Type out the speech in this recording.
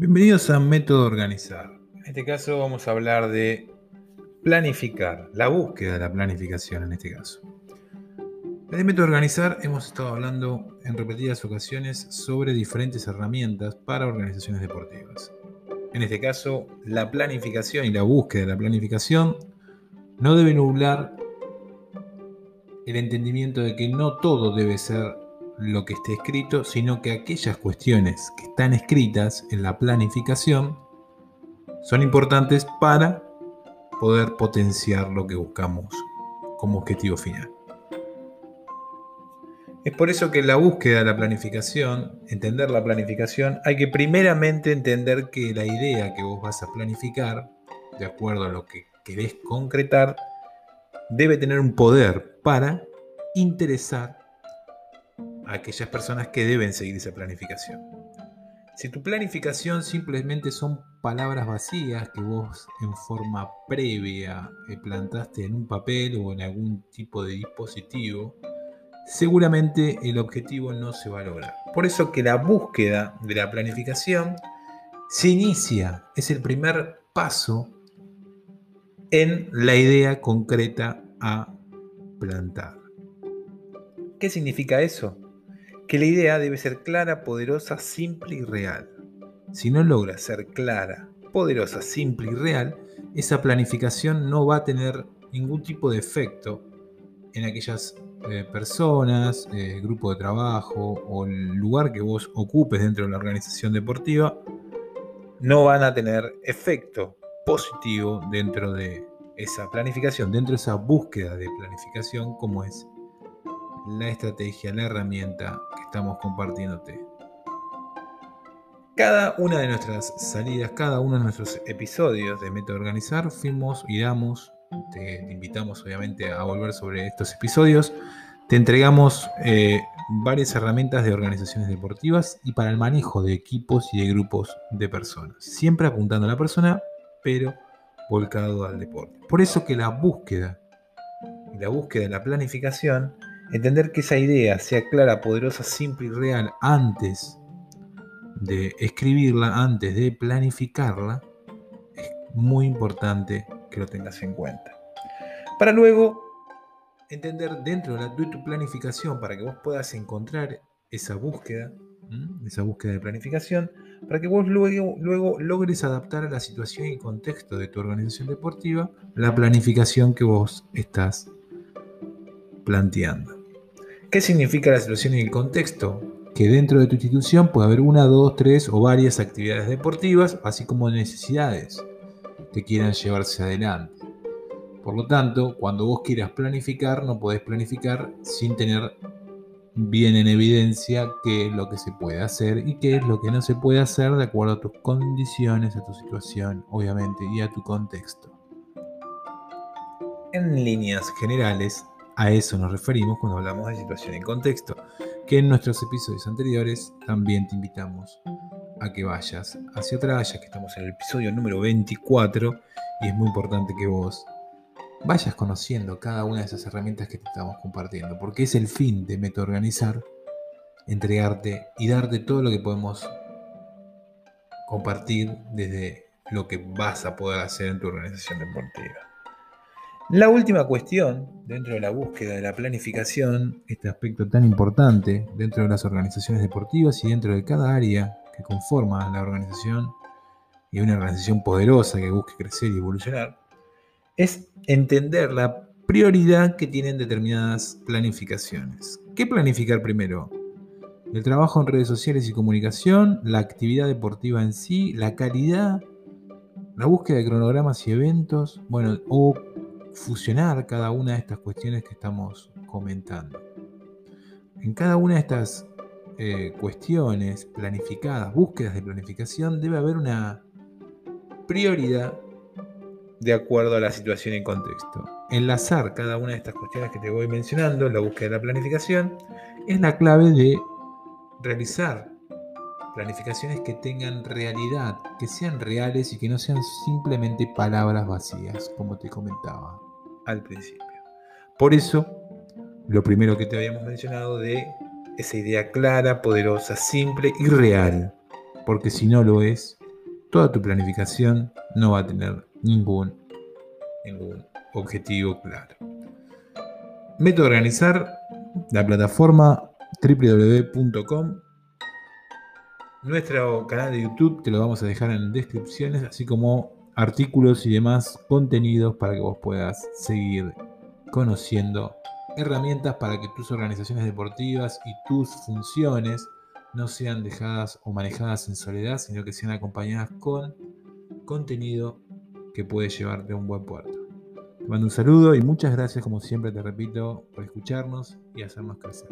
Bienvenidos a Método Organizar. En este caso vamos a hablar de planificar, la búsqueda de la planificación en este caso. En Método Organizar hemos estado hablando en repetidas ocasiones sobre diferentes herramientas para organizaciones deportivas. En este caso, la planificación y la búsqueda de la planificación no debe nublar el entendimiento de que no todo debe ser lo que esté escrito, sino que aquellas cuestiones que están escritas en la planificación son importantes para poder potenciar lo que buscamos como objetivo final. Es por eso que la búsqueda de la planificación, entender la planificación, hay que primeramente entender que la idea que vos vas a planificar, de acuerdo a lo que querés concretar, debe tener un poder para interesar aquellas personas que deben seguir esa planificación. Si tu planificación simplemente son palabras vacías que vos en forma previa eh, plantaste en un papel o en algún tipo de dispositivo, seguramente el objetivo no se va a lograr. Por eso que la búsqueda de la planificación se inicia, es el primer paso en la idea concreta a plantar. ¿Qué significa eso? Que la idea debe ser clara, poderosa, simple y real. Si no logra ser clara, poderosa, simple y real, esa planificación no va a tener ningún tipo de efecto en aquellas eh, personas, eh, grupo de trabajo o el lugar que vos ocupes dentro de la organización deportiva, no van a tener efecto positivo dentro de esa planificación, dentro de esa búsqueda de planificación como es la estrategia, la herramienta que estamos compartiéndote. Cada una de nuestras salidas, cada uno de nuestros episodios de Método Organizar, fuimos y damos, te, invitamos obviamente a volver sobre estos episodios, te entregamos eh, varias herramientas de organizaciones deportivas y para el manejo de equipos y de grupos de personas, siempre apuntando a la persona, pero volcado al deporte. Por eso que la búsqueda la búsqueda de la planificación Entender que esa idea sea clara, poderosa, simple y real antes de escribirla, antes de planificarla, es muy importante que lo tengas en cuenta. Para luego entender dentro de, tu planificación, para que vos puedas encontrar esa búsqueda, esa búsqueda de planificación, para que vos luego, luego logres adaptar a la situación y contexto de tu organización deportiva la planificación que vos estás planteando. ¿Qué significa la situación y el contexto? Que dentro de tu institución puede haber una, dos, tres o varias actividades deportivas, así como necesidades que quieran llevarse adelante. Por lo tanto, cuando vos quieras planificar, no podés planificar sin tener bien en evidencia qué es lo que se puede hacer y qué es lo que no se puede hacer de acuerdo a tus condiciones, a tu situación, obviamente, y a tu contexto. En líneas generales, a eso nos referimos cuando hablamos de situación en contexto, que en nuestros episodios anteriores también te invitamos a que vayas hacia atrás, ya que estamos en el episodio número 24 y es muy importante que vos vayas conociendo cada una de esas herramientas que te estamos compartiendo, porque es el fin de Meto Organizar, entregarte y darte todo lo que podemos compartir desde lo que vas a poder hacer en tu organización deportiva. La última cuestión, dentro de la búsqueda de la planificación, este aspecto tan importante dentro de las organizaciones deportivas y dentro de cada área que conforma la organización y una organización poderosa que busque crecer y evolucionar, es entender la prioridad que tienen determinadas planificaciones. ¿Qué planificar primero? El trabajo en redes sociales y comunicación, la actividad deportiva en sí, la calidad, la búsqueda de cronogramas y eventos, bueno, o fusionar cada una de estas cuestiones que estamos comentando. En cada una de estas eh, cuestiones planificadas, búsquedas de planificación, debe haber una prioridad de acuerdo a la situación y contexto. Enlazar cada una de estas cuestiones que te voy mencionando, la búsqueda de la planificación, es la clave de realizar planificaciones que tengan realidad, que sean reales y que no sean simplemente palabras vacías, como te comentaba al principio. Por eso, lo primero que te habíamos mencionado de esa idea clara, poderosa, simple y real, porque si no lo es, toda tu planificación no va a tener ningún, ningún objetivo claro. Método organizar la plataforma www.com. Nuestro canal de YouTube te lo vamos a dejar en descripciones, así como artículos y demás contenidos para que vos puedas seguir conociendo herramientas para que tus organizaciones deportivas y tus funciones no sean dejadas o manejadas en soledad, sino que sean acompañadas con contenido que puede llevarte a un buen puerto. Te mando un saludo y muchas gracias, como siempre te repito, por escucharnos y hacernos crecer.